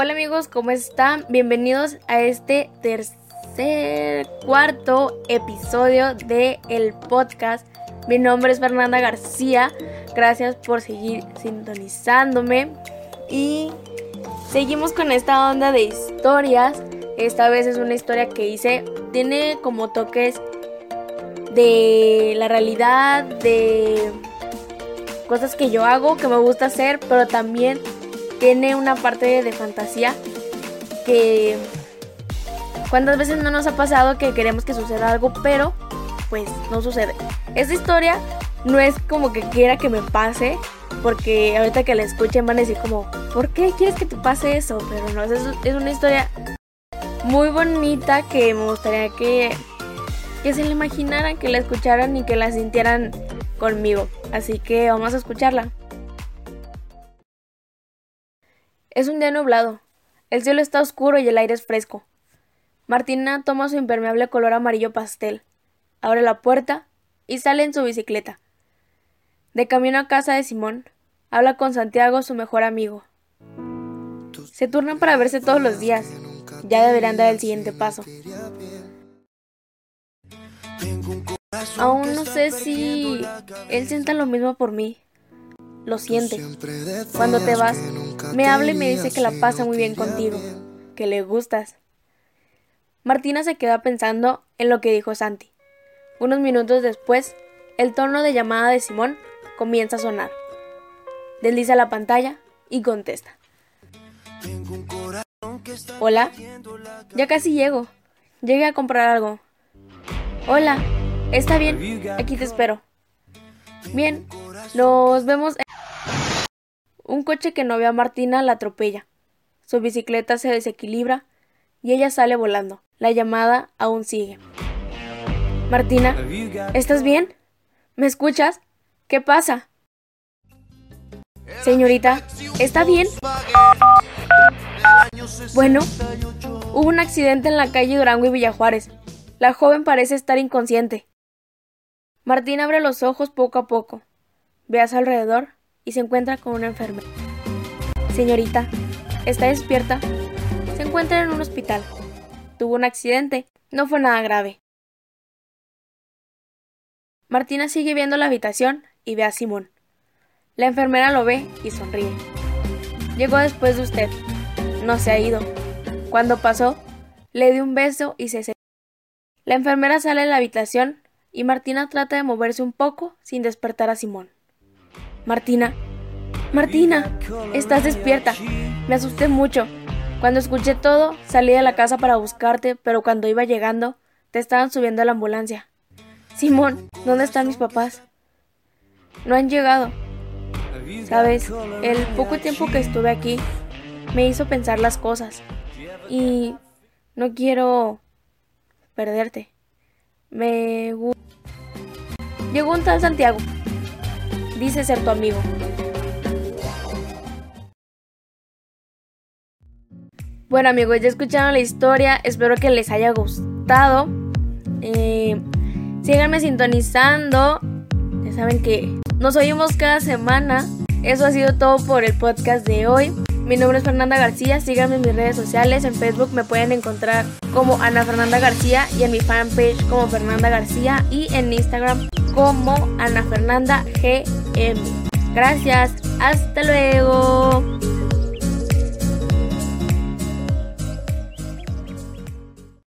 Hola amigos, ¿cómo están? Bienvenidos a este tercer, cuarto episodio de el podcast. Mi nombre es Fernanda García. Gracias por seguir sintonizándome. Y seguimos con esta onda de historias. Esta vez es una historia que hice. Tiene como toques de la realidad, de cosas que yo hago, que me gusta hacer, pero también tiene una parte de fantasía que cuántas veces no nos ha pasado que queremos que suceda algo, pero pues no sucede. Esta historia no es como que quiera que me pase, porque ahorita que la escuchen van a decir como, ¿por qué quieres que te pase eso? Pero no, es, es una historia muy bonita que me gustaría que, que se la imaginaran, que la escucharan y que la sintieran conmigo. Así que vamos a escucharla. Es un día nublado. El cielo está oscuro y el aire es fresco. Martina toma su impermeable color amarillo pastel, abre la puerta y sale en su bicicleta. De camino a casa de Simón, habla con Santiago, su mejor amigo. Se turnan para verse todos los días. Ya deberían dar el siguiente paso. Aún no sé si él sienta lo mismo por mí. Lo siente. Cuando te vas, me habla y me dice que la pasa muy bien contigo, que le gustas. Martina se queda pensando en lo que dijo Santi. Unos minutos después, el tono de llamada de Simón comienza a sonar. Desliza la pantalla y contesta. Hola, ya casi llego. Llegué a comprar algo. Hola, está bien, aquí te espero. Bien, nos vemos. En... Un coche que no ve a Martina la atropella. Su bicicleta se desequilibra y ella sale volando. La llamada aún sigue. Martina, ¿estás bien? ¿Me escuchas? ¿Qué pasa? Señorita, ¿está bien? Bueno, hubo un accidente en la calle Durango y Villajuárez. La joven parece estar inconsciente. Martina abre los ojos poco a poco. Ve a su alrededor y se encuentra con una enfermera. Señorita, ¿está despierta? Se encuentra en un hospital. Tuvo un accidente. No fue nada grave. Martina sigue viendo la habitación y ve a Simón. La enfermera lo ve y sonríe. Llegó después de usted. No se ha ido. Cuando pasó, le dio un beso y se La enfermera sale de la habitación y Martina trata de moverse un poco sin despertar a Simón. Martina. Martina, estás despierta. Me asusté mucho. Cuando escuché todo, salí de la casa para buscarte, pero cuando iba llegando, te estaban subiendo a la ambulancia. Simón, ¿dónde están mis papás? No han llegado. Sabes, el poco tiempo que estuve aquí me hizo pensar las cosas. Y no quiero perderte. Me Llegó un tal Santiago dice ser tu amigo. Bueno amigos, ya escucharon la historia, espero que les haya gustado. Eh, síganme sintonizando, ya saben que nos oímos cada semana. Eso ha sido todo por el podcast de hoy. Mi nombre es Fernanda García, síganme en mis redes sociales, en Facebook me pueden encontrar como Ana Fernanda García y en mi fanpage como Fernanda García y en Instagram como Ana Fernanda GM. Gracias, hasta luego.